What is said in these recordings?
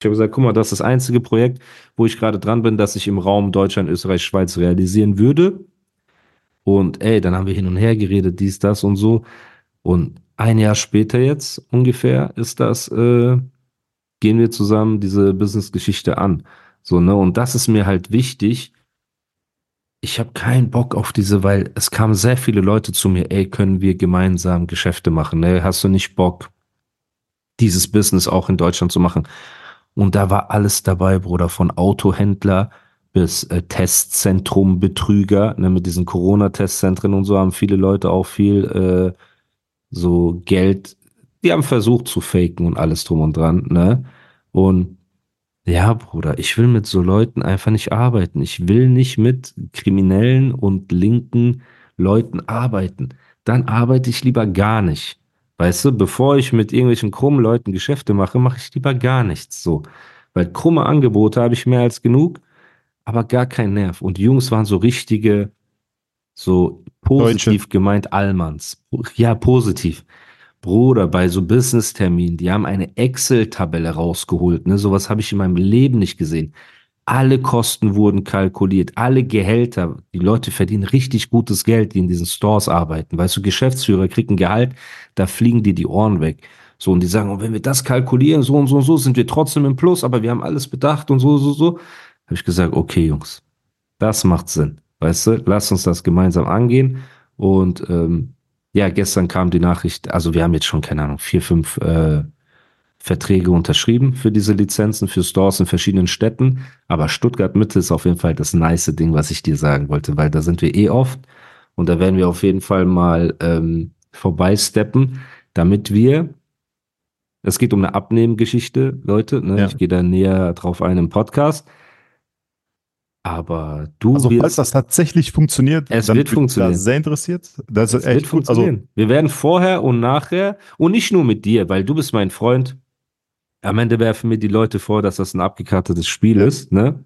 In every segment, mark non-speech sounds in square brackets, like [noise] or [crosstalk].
Ich habe gesagt, guck mal, das ist das einzige Projekt, wo ich gerade dran bin, das ich im Raum Deutschland, Österreich, Schweiz realisieren würde. Und ey, dann haben wir hin und her geredet, dies, das und so. Und ein Jahr später jetzt ungefähr ist das, äh, gehen wir zusammen diese Business-Geschichte an. So, ne? Und das ist mir halt wichtig. Ich habe keinen Bock auf diese, weil es kamen sehr viele Leute zu mir, ey, können wir gemeinsam Geschäfte machen? Ne? Hast du nicht Bock, dieses Business auch in Deutschland zu machen? Und da war alles dabei, Bruder, von Autohändler bis äh, Testzentrum Betrüger, ne, mit diesen Corona-Testzentren und so haben viele Leute auch viel äh, so Geld, die haben versucht zu faken und alles drum und dran, ne? Und ja, Bruder, ich will mit so Leuten einfach nicht arbeiten. Ich will nicht mit kriminellen und linken Leuten arbeiten. Dann arbeite ich lieber gar nicht. Weißt du, bevor ich mit irgendwelchen krummen Leuten Geschäfte mache, mache ich lieber gar nichts so. Weil krumme Angebote habe ich mehr als genug, aber gar kein Nerv. Und die Jungs waren so richtige, so positiv Deutsche. gemeint Allmanns. Ja, positiv. Bruder, bei so Business-Terminen, die haben eine Excel-Tabelle rausgeholt. Ne? Sowas habe ich in meinem Leben nicht gesehen. Alle Kosten wurden kalkuliert, alle Gehälter. Die Leute verdienen richtig gutes Geld, die in diesen Stores arbeiten. Weißt du, Geschäftsführer kriegen Gehalt, da fliegen dir die Ohren weg. So, und die sagen, und wenn wir das kalkulieren, so und so und so, sind wir trotzdem im Plus, aber wir haben alles bedacht und so, so, so. Habe ich gesagt, okay, Jungs, das macht Sinn. Weißt du, lass uns das gemeinsam angehen. Und ähm, ja, gestern kam die Nachricht, also wir haben jetzt schon, keine Ahnung, vier, fünf äh, Verträge unterschrieben für diese Lizenzen für Stores in verschiedenen Städten. Aber Stuttgart Mitte ist auf jeden Fall das nice Ding, was ich dir sagen wollte, weil da sind wir eh oft. Und da werden wir auf jeden Fall mal ähm, vorbeisteppen, damit wir, es geht um eine Abnehmgeschichte, Leute, ne? Ja. ich gehe da näher drauf ein im Podcast. Aber du Also, wirst, falls das tatsächlich funktioniert, Es wird funktionieren. Da sehr interessiert. Das Es wird gut. Also, funktionieren. wir werden vorher und nachher und nicht nur mit dir, weil du bist mein Freund. Am Ende werfen mir die Leute vor, dass das ein abgekartetes Spiel ist, ne?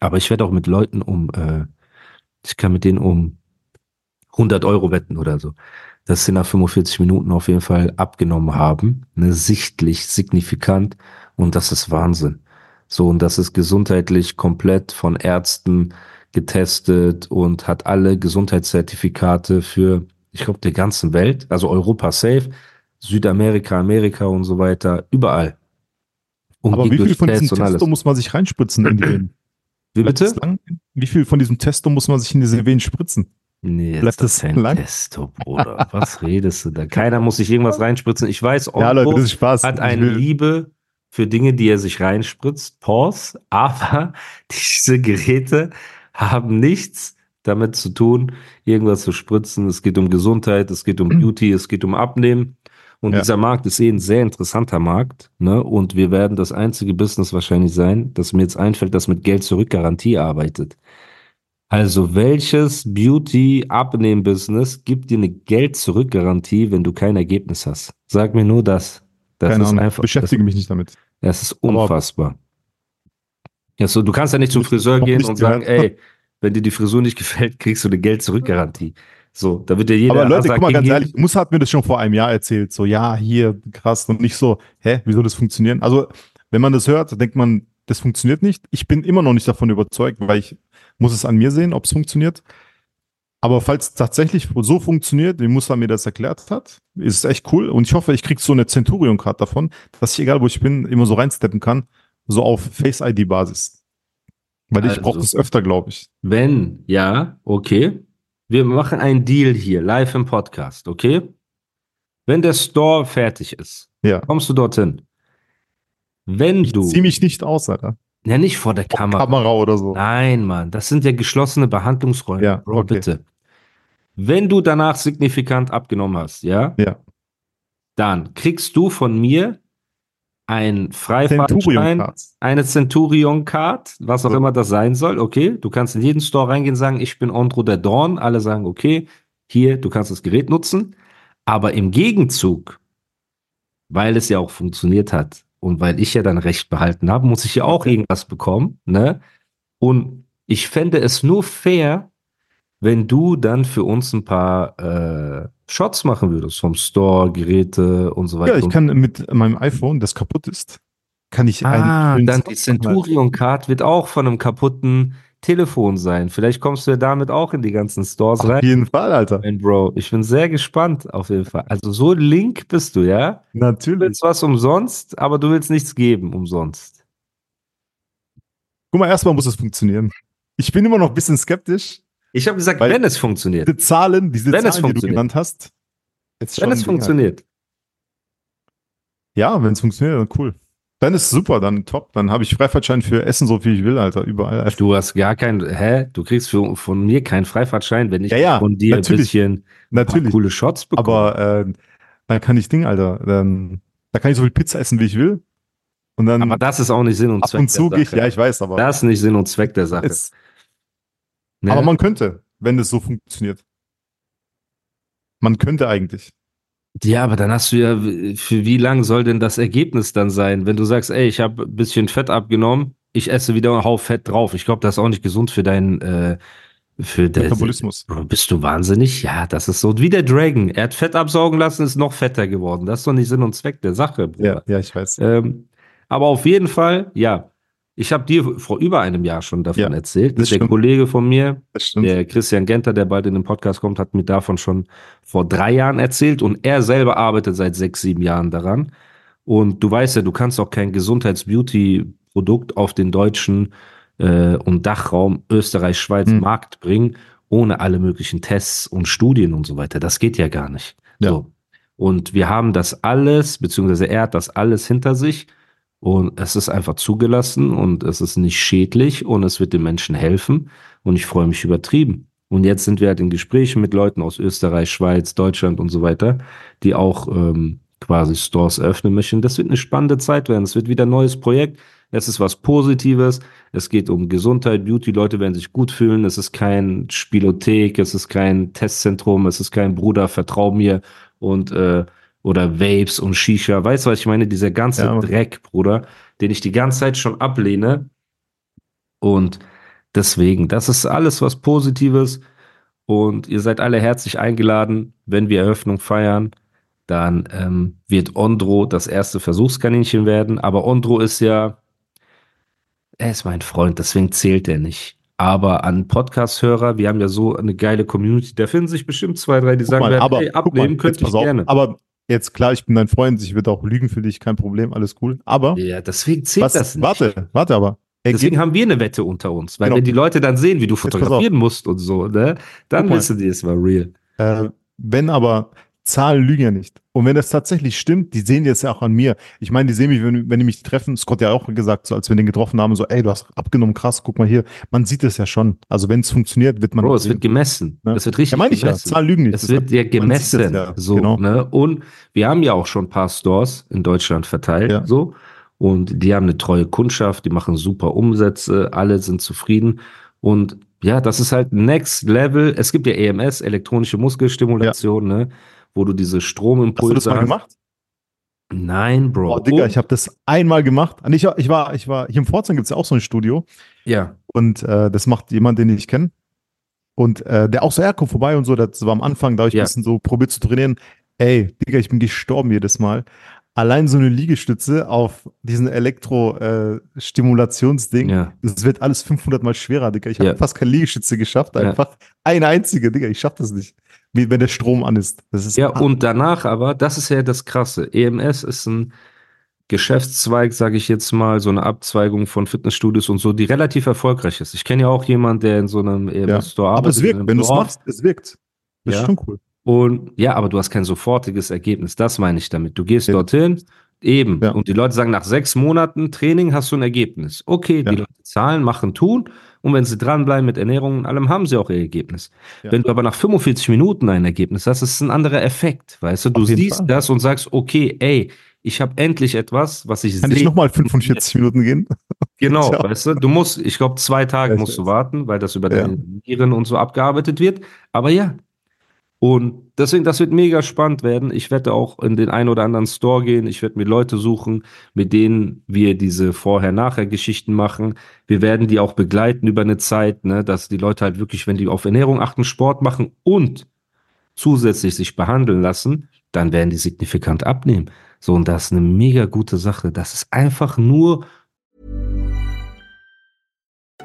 Aber ich werde auch mit Leuten um, äh, ich kann mit denen um 100 Euro wetten oder so, dass sie nach 45 Minuten auf jeden Fall abgenommen haben, ne? Sichtlich, signifikant und das ist Wahnsinn. So, und das ist gesundheitlich komplett von Ärzten getestet und hat alle Gesundheitszertifikate für, ich glaube, der ganzen Welt, also Europa safe, Südamerika, Amerika und so weiter, überall. Und aber wie viel von diesem alles. Testo muss man sich reinspritzen in die Venen? Wie Bleibt bitte? lang? Wie viel von diesem Testo muss man sich in diese Venen spritzen? Nee, Bleibt ist das kein lang? Testo, Bruder. Was redest du da? Keiner muss sich irgendwas [laughs] reinspritzen. Ich weiß, ja, Leute, Onko das ist Spaß. hat eine Liebe für Dinge, die er sich reinspritzt. Pause. Aber [laughs] diese Geräte haben nichts damit zu tun, irgendwas zu spritzen. Es geht um Gesundheit, es geht um Beauty, es geht um Abnehmen. Und Ja. dieser Markt ist eh ein sehr interessanter Markt. Ne? Und wir werden das einzige Business wahrscheinlich sein, das mir jetzt einfällt, das mit Geld zurück Garantie arbeitet. Also welches Beauty-Abnehmen-Business gibt dir eine Geld-Zurück-Garantie, wenn du kein Ergebnis hast? Sag mir nur das. Das Keine ist Ahnung, einfach, beschäftige mich nicht damit. das, das ist unfassbar. Ja, so, du kannst ja nicht zum Friseur gehen und sagen, ey, wenn dir die Frisur nicht [laughs] gefällt, kriegst du eine Geld-Zurück-Garantie. So, da wird dir jeder Aber Leute, guck mal ganz ehrlich, Muss hat mir das schon vor einem Jahr erzählt. So, ja, hier, krass. Und nicht so, hä, wie soll das funktionieren? Also, wenn man das hört, denkt man, das funktioniert nicht. Ich bin immer noch nicht davon überzeugt, weil ich muss es an mir sehen, ob es funktioniert. Aber falls es tatsächlich so funktioniert, wie Musa mir das erklärt hat, ist es echt cool. Und ich hoffe, ich krieg so eine Centurion-Card davon, dass ich, egal wo ich bin, immer so reinsteppen kann, so auf Face-ID-Basis. Weil ich Also- brauche das öfter, glaube ich. Wenn, ja, okay. Wir machen einen Deal hier, live im Podcast, okay? Wenn der Store fertig ist, Ja. kommst du dorthin. Wenn du, Zieh mich nicht aus, Alter. ja nicht vor der Kamera, Kamera oder so. Nein, Mann, das sind ja geschlossene Behandlungsräume. Ja, Bro, okay. bitte. Wenn du danach signifikant abgenommen hast, ja, Ja. dann kriegst du von mir ein Freifahrtschein, eine Centurion Card, was auch So. immer das sein soll. Okay, du kannst in jeden Store reingehen, sagen, ich bin Andro der Dorn. Alle sagen, okay, hier, du kannst das Gerät nutzen. Aber im Gegenzug, weil es ja auch funktioniert hat und weil ich ja dann Recht behalten habe, muss ich ja auch irgendwas bekommen. Ne? Und ich fände es nur fair, wenn du dann für uns ein paar äh, Shots machen würdest vom Store, Geräte und so weiter. Ja, ich kann mit meinem iPhone, das kaputt ist, kann ich Ah, einen dann die Centurion Card wird auch von einem kaputten Telefon sein. Vielleicht kommst du ja damit auch in die ganzen Stores Auf rein. jeden Fall, Alter. Mein Bro, ich bin sehr gespannt auf jeden Fall. Also so link bist du, ja? Du Natürlich. willst was umsonst, aber du willst nichts geben umsonst. Guck mal, erstmal muss es funktionieren. Ich bin immer noch ein bisschen skeptisch. Ich habe gesagt, Weil- wenn es funktioniert. Diese Zahlen, diese Wenn es Zahlen, die du genannt hast. Wenn es funktioniert. Ja, wenn es funktioniert, dann cool. Dann ist es super, dann top. Dann habe ich Freifahrtschein für Essen, so viel ich will, Alter, überall. Alter. Du hast gar kein, hä? Du kriegst für, von mir keinen Freifahrtschein, wenn ich Ja, ja, von dir natürlich. ein bisschen Natürlich. coole Shots bekomme. Aber äh, dann kann ich Ding, Alter. Dann, da kann ich so viel Pizza essen, wie ich will. Und dann aber das ist auch nicht Sinn und ab Zweck und zu der gehe ich, ja, ich weiß, aber, Das ist nicht Sinn und Zweck der Sache. es, ne? aber man könnte, wenn das so funktioniert. Man könnte eigentlich. Ja, aber dann hast du ja, für wie lang soll denn das Ergebnis dann sein? Wenn du sagst, ey, ich habe ein bisschen Fett abgenommen, ich esse wieder einen Haufen Fett drauf. Ich glaube, das ist auch nicht gesund für deinen, äh, für den Metabolismus. Bro, bist du wahnsinnig? Ja, das ist so wie der Dragon. Er hat Fett absaugen lassen, ist noch fetter geworden. Das ist doch nicht Sinn und Zweck der Sache, Bruder. Ja, ja, ich weiß. Ähm, aber auf jeden Fall, ja. Ich habe dir vor über einem Jahr schon davon Ja, erzählt. das Der stimmt. Kollege von mir, der Christian Genter, der bald in den Podcast kommt, hat mir davon schon vor drei Jahren erzählt und er selber arbeitet seit sechs, sieben Jahren daran. Und du weißt ja, du kannst auch kein Gesundheits-Beauty-Produkt auf den deutschen äh, und Dachraum Österreich, Schweiz Hm. Markt bringen, ohne alle möglichen Tests und Studien und so weiter. Das geht ja gar nicht. Ja. So. Und wir haben das alles, beziehungsweise er hat das alles hinter sich und es ist einfach zugelassen und es ist nicht schädlich und es wird den Menschen helfen und ich freue mich übertrieben. Und jetzt sind wir halt in Gesprächen mit Leuten aus Österreich, Schweiz, Deutschland und so weiter, die auch ähm, quasi Stores eröffnen möchten. Das wird eine spannende Zeit werden. Es wird wieder ein neues Projekt. Es ist was Positives. Es geht um Gesundheit, Beauty. Leute werden sich gut fühlen. Es ist kein Spielothek. Es ist kein Testzentrum. Es ist kein Bruder, vertrau mir und äh, oder Vapes und Shisha. Weißt du, was ich meine? Dieser ganze Ja. Dreck, Bruder, den ich die ganze Zeit schon ablehne. Und deswegen, das ist alles was Positives. Und ihr seid alle herzlich eingeladen, wenn wir Eröffnung feiern. Dann ähm, wird Ondro das erste Versuchskaninchen werden. Aber Ondro ist ja, er ist mein Freund, deswegen zählt er nicht. Aber an Podcast-Hörer, wir haben ja so eine geile Community, da finden sich bestimmt zwei, drei, die Guck sagen, mal, werden, aber hey, mal, abnehmen könnte ich auf. gerne. Aber jetzt klar, ich bin dein Freund, ich würde auch lügen für dich, kein Problem, alles cool. Aber ja, deswegen zählt was, das nicht. warte, warte aber. Deswegen Ergeb- haben wir eine Wette unter uns, weil Genau. wenn die Leute dann sehen, wie du fotografieren musst und so, ne, dann wissen die, es war real. Äh, wenn aber Zahlen lügen ja nicht. Und wenn das tatsächlich stimmt, die sehen jetzt ja auch an mir. Ich meine, die sehen mich, wenn, wenn die mich treffen. Scott ja auch gesagt, so als wir den getroffen haben, so, ey, du hast abgenommen, krass, guck mal hier. Man sieht es ja schon. Also wenn es funktioniert, wird man. Bro, es sehen. wird gemessen. Ne? Das wird richtig ja, meine ich ja. gemessen. Zahlen lügen nicht. Es wird ja gemessen. es ja. So, Genau. ne? Und wir haben ja auch schon ein paar Stores in Deutschland verteilt. Ja. So. Und die haben eine treue Kundschaft, die machen super Umsätze, alle sind zufrieden. Und ja, das ist halt Next Level. Es gibt ja EMS, elektronische Muskelstimulation, ne? Wo du diese Hast du Stromimpulse das mal hast. gemacht? Nein, Bro. Boah, Digga, ich habe das einmal gemacht. Und ich, war- ich war, ich war, hier im Pforzheim gibt es ja auch so ein Studio. ja. Und äh, das macht jemand, den ich kenne. Und äh, der auch so, er kommt vorbei und so, das war am Anfang, da habe ich Ja. ein bisschen so probiert zu trainieren. Ey, Digga, ich bin gestorben jedes Mal. Allein so eine Liegestütze auf diesen Elektro-Stimulationsding, Ja. das wird alles 500 mal schwerer, Digga. Ich habe Ja. fast keine Liegestütze geschafft, Ja. einfach eine einzige, Digga, ich schaff das nicht. Wie wenn der Strom an ist. Ist Ja, und danach aber, das ist ja das Krasse. EMS ist ein Geschäftszweig, sage ich jetzt mal, so eine Abzweigung von Fitnessstudios und so, die relativ erfolgreich ist. Ich kenne ja auch jemanden, der in so einem EMS-Store aber arbeitet. es in wirkt, wenn du es machst, es wirkt. Das Ja. ist schon cool. Und ja, aber du hast kein sofortiges Ergebnis. Das meine ich damit. Du gehst Ja. dorthin, eben. Ja. Und die Leute sagen, nach sechs Monaten Training hast du ein Ergebnis. Okay, Ja. die Leute zahlen, machen, tun. Und wenn sie dranbleiben mit Ernährung und allem, haben sie auch ihr Ergebnis. Ja. Wenn du aber nach 45 Minuten ein Ergebnis hast, ist es ein anderer Effekt. Weißt du, du siehst Fall. das und sagst, okay, ey, ich habe endlich etwas, was ich Kann ich sehe. nochmal 45 Minuten gehen? [laughs] Genau, Ja. weißt du, du musst, ich glaube, zwei Tage musst du warten, weil das über Ja. deine Viren und so abgearbeitet wird. Aber ja. Und deswegen, das wird mega spannend werden. Ich werde auch in den einen oder anderen Store gehen. Ich werde mir Leute suchen, mit denen wir diese Vorher-Nachher-Geschichten machen. Wir werden die auch begleiten über eine Zeit, ne, dass die Leute halt wirklich, wenn die auf Ernährung achten, Sport machen und zusätzlich sich behandeln lassen, dann werden die signifikant abnehmen. So, und das ist eine mega gute Sache. Das ist einfach nur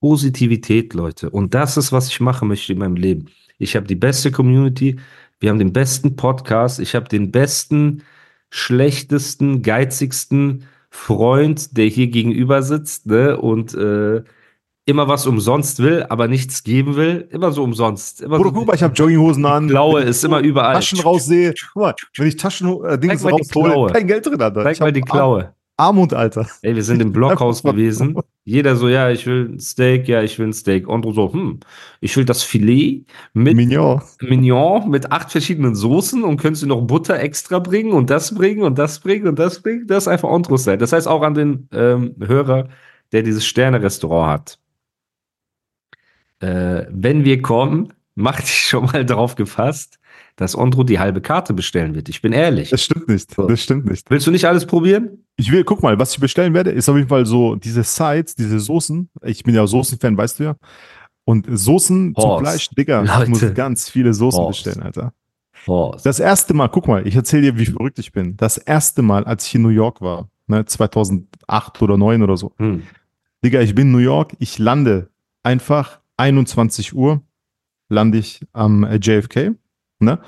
Positivität, Leute. Und das ist, was ich machen möchte in meinem Leben. Ich habe die beste Community, wir haben den besten Podcast, ich habe den besten, schlechtesten, geizigsten Freund, der hier gegenüber sitzt, ne? Und äh, immer was umsonst will, aber nichts geben will. Immer so umsonst. Immer Bruder, so, guck mal, ich habe Jogginghosen an. Blaue ist immer überall. Taschen raussehe. Guck mal, wenn ich Taschen äh, Dings raushole, kein Geld drin, Alter. Zeig Ich mal die Klaue. Armut, Alter. Ey, wir sind im [laughs] Blockhaus gewesen. Jeder so, ja, ich will ein Steak, ja, ich will ein Steak. Und so, hm, ich will das Filet mit Mignon. Mignon mit acht verschiedenen Soßen und könntest du noch Butter extra bringen und das bringen und das bringen und das bringen. Das ist einfach Ontro-Style. Das heißt auch an den ähm, Hörer, der dieses Sterne-Restaurant hat. Äh, wenn wir kommen, [laughs] mach dich schon mal drauf gefasst, dass Ondro die halbe Karte bestellen wird. Ich bin ehrlich. Das stimmt nicht. So. Das stimmt nicht. Willst du nicht alles probieren? Ich will, guck mal, was ich bestellen werde, ist auf jeden Fall so diese Sides, diese Soßen. Ich bin ja Soßenfan, weißt du ja. Und Soßen zum Horst. Fleisch, Digga, Leute. ich muss ganz viele Soßen Horst. bestellen, Alter. Oh, Das erste Mal, guck mal, ich erzähle dir, wie verrückt ich bin. Das erste Mal, als ich in New York war, ne, 2008 oder 2009 oder so. hm. Digga, ich bin in New York, ich lande einfach 21 Uhr, lande ich am äh, JFK, ne?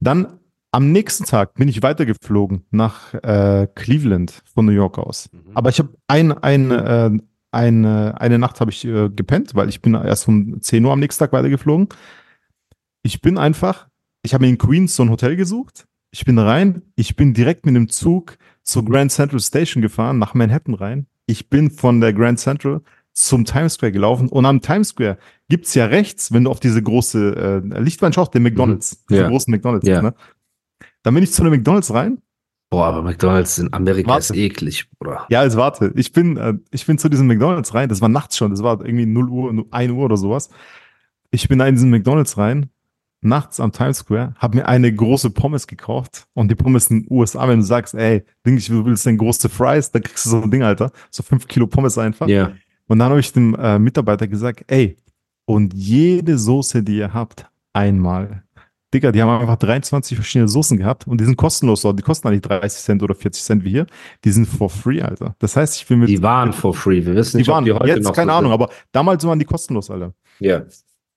Dann am nächsten Tag bin ich weitergeflogen nach äh, Cleveland von New York aus. Mhm. Aber ich habe ein, ein, äh, eine, eine Nacht habe ich äh, gepennt, weil ich bin erst um 10 Uhr am nächsten Tag weitergeflogen. Ich bin einfach, ich habe mir in Queens so ein Hotel gesucht. Ich bin rein, ich bin direkt mit dem Zug zur Grand Central Station gefahren, nach Manhattan rein. Ich bin von der Grand Central zum Times Square gelaufen und am Times Square gibt's ja rechts, wenn du auf diese große äh, Lichtwand schaust, den McDonalds, Mhm. Ja. den großen McDonalds. Ja. Ne? Dann bin ich zu einem McDonalds rein Boah, aber McDonalds in Amerika Warte. ist eklig, Bruder. Ja, jetzt warte. Ich bin, äh, ich bin zu diesem McDonalds rein. Das war nachts schon. Das war irgendwie 0 Uhr, 1 Uhr oder sowas. Ich bin da in diesen McDonalds rein, nachts am Times Square, habe mir eine große Pommes gekauft. Und die Pommes in den USA, wenn du sagst, ey, Ding, ich will denn große Fries, dann kriegst du so ein Ding, Alter. So 5 Kilo Pommes einfach. Ja. Und dann habe ich dem äh, Mitarbeiter gesagt, ey, und jede Soße, die ihr habt, einmal. Digga, die haben einfach 23 verschiedene Soßen gehabt und die sind kostenlos dort. Die kosten nicht 30 Cent oder 40 Cent wie hier. Die sind for free, Alter. Das heißt, ich bin mit. Die waren for free. Wir wissen die nicht, ob waren die heute jetzt, noch keine so Ahnung, sind. aber damals waren die kostenlos, Alter. Ja.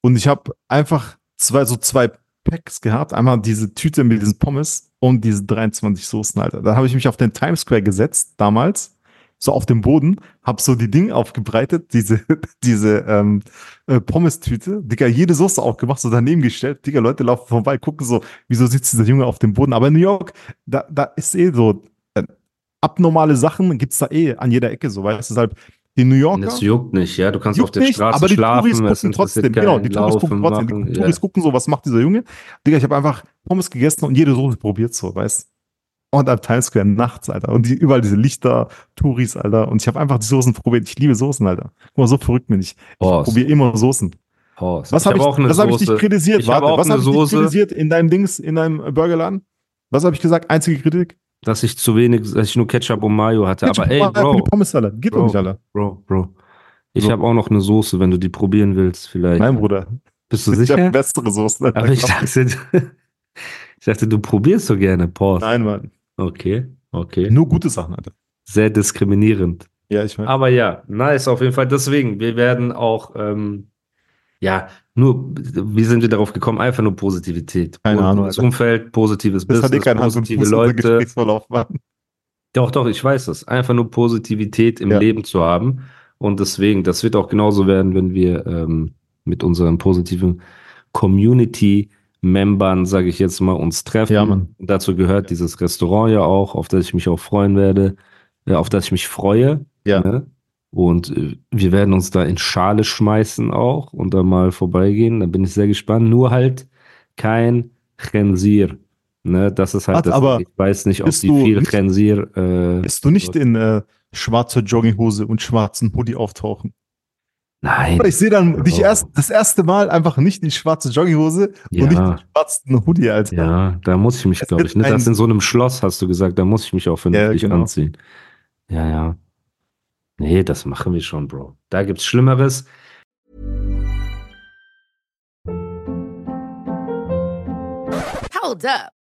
Und ich habe einfach zwei, so zwei Packs gehabt. Einmal diese Tüte mit diesen Pommes und diese 23 Soßen, Alter. Da habe ich mich auf den Times Square gesetzt, damals, so auf dem Boden, habe so die Dinge aufgebreitet, diese, [laughs] diese ähm, äh, Pommes-Tüte, Digga, jede Soße aufgemacht, so daneben gestellt. Digga, Leute laufen vorbei, gucken so, wieso sitzt dieser Junge auf dem Boden? Aber in New York, da, da ist eh so, äh, abnormale Sachen gibt's da eh an jeder Ecke, so, weißt du, deshalb, die New Yorker. Das juckt nicht, ja. Du kannst auf der nicht, Straße aber die schlafen, Touris es gucken trotzdem. Genau, die Touris gucken trotzdem. machen, Die. Touris gucken so, was macht dieser Junge? Digga, ich habe einfach Pommes gegessen und jede Soße probiert so, weißt Und am Times Square nachts, Alter. Und die, überall diese Lichter, Touris, Alter. Und ich habe einfach die Soßen probiert. Ich liebe Soßen, Alter. Guck mal, so verrückt bin ich. Ich probiere immer Soßen. Horst. Was habe ich, hab eine was hab ich dich kritisiert? Ich hab Warte, auch was habe ich dich kritisiert in deinem Dings, in deinem Burgerladen? Was habe ich gesagt? Einzige Kritik? Dass ich zu wenig, dass ich nur Ketchup und Mayo hatte. Ketchup aber ey, Bro, die Pommes-Salat. Geht doch Bro, nicht, Alter. Bro, Bro. Ich habe auch noch eine Soße, wenn du die probieren willst, vielleicht. Nein, Bruder. Bist du Ich sicher? habe bessere Soßen. Alter. Aber ich [laughs] dachte, [laughs] ich dachte, du probierst so gerne. Pause. Nein, Mann. Okay, okay. Nur gute Sachen, Alter. Sehr diskriminierend. Ja, ich meine. Aber ja, nice auf jeden Fall. Deswegen, wir werden auch, ähm, ja, nur, wie sind wir darauf gekommen? Einfach nur Positivität. Keine Ahnung, Positives Alter. Umfeld, positives Das hat eh Business, Hand und positive unser Leute. Doch, doch, ich weiß es. Einfach nur Positivität im Ja. Leben zu haben. Und deswegen, das wird auch genauso werden, wenn wir ähm, mit unseren positiven Community-Membern, sage ich jetzt mal, uns treffen. Ja, Mann. Und dazu gehört dieses Restaurant ja auch, auf das ich mich auch freuen werde, äh, auf das ich mich freue. Ja. Ne? Und äh, wir werden uns da in Schale schmeißen auch und da mal vorbeigehen. Da bin ich sehr gespannt. Nur halt kein Khensir. Ne? Das ist halt Warte, das. aber ich weiß nicht, ob die viel nicht- Khensir. Äh, Bist du nicht in äh, schwarzer Jogginghose und schwarzen Hoodie auftauchen? Nein. Ich sehe dann dich Oh. erst das erste Mal einfach nicht in schwarze Jogginghose Ja. und nicht in schwarzen Hoodie, Alter. Ja, da muss ich mich, Es glaube ich, ne? Das in so einem Schloss, hast du gesagt, da muss ich mich auch vernünftig genau. anziehen. Ja, ja. Nee, das machen wir schon, Bro. Da gibt's Schlimmeres. Hold up.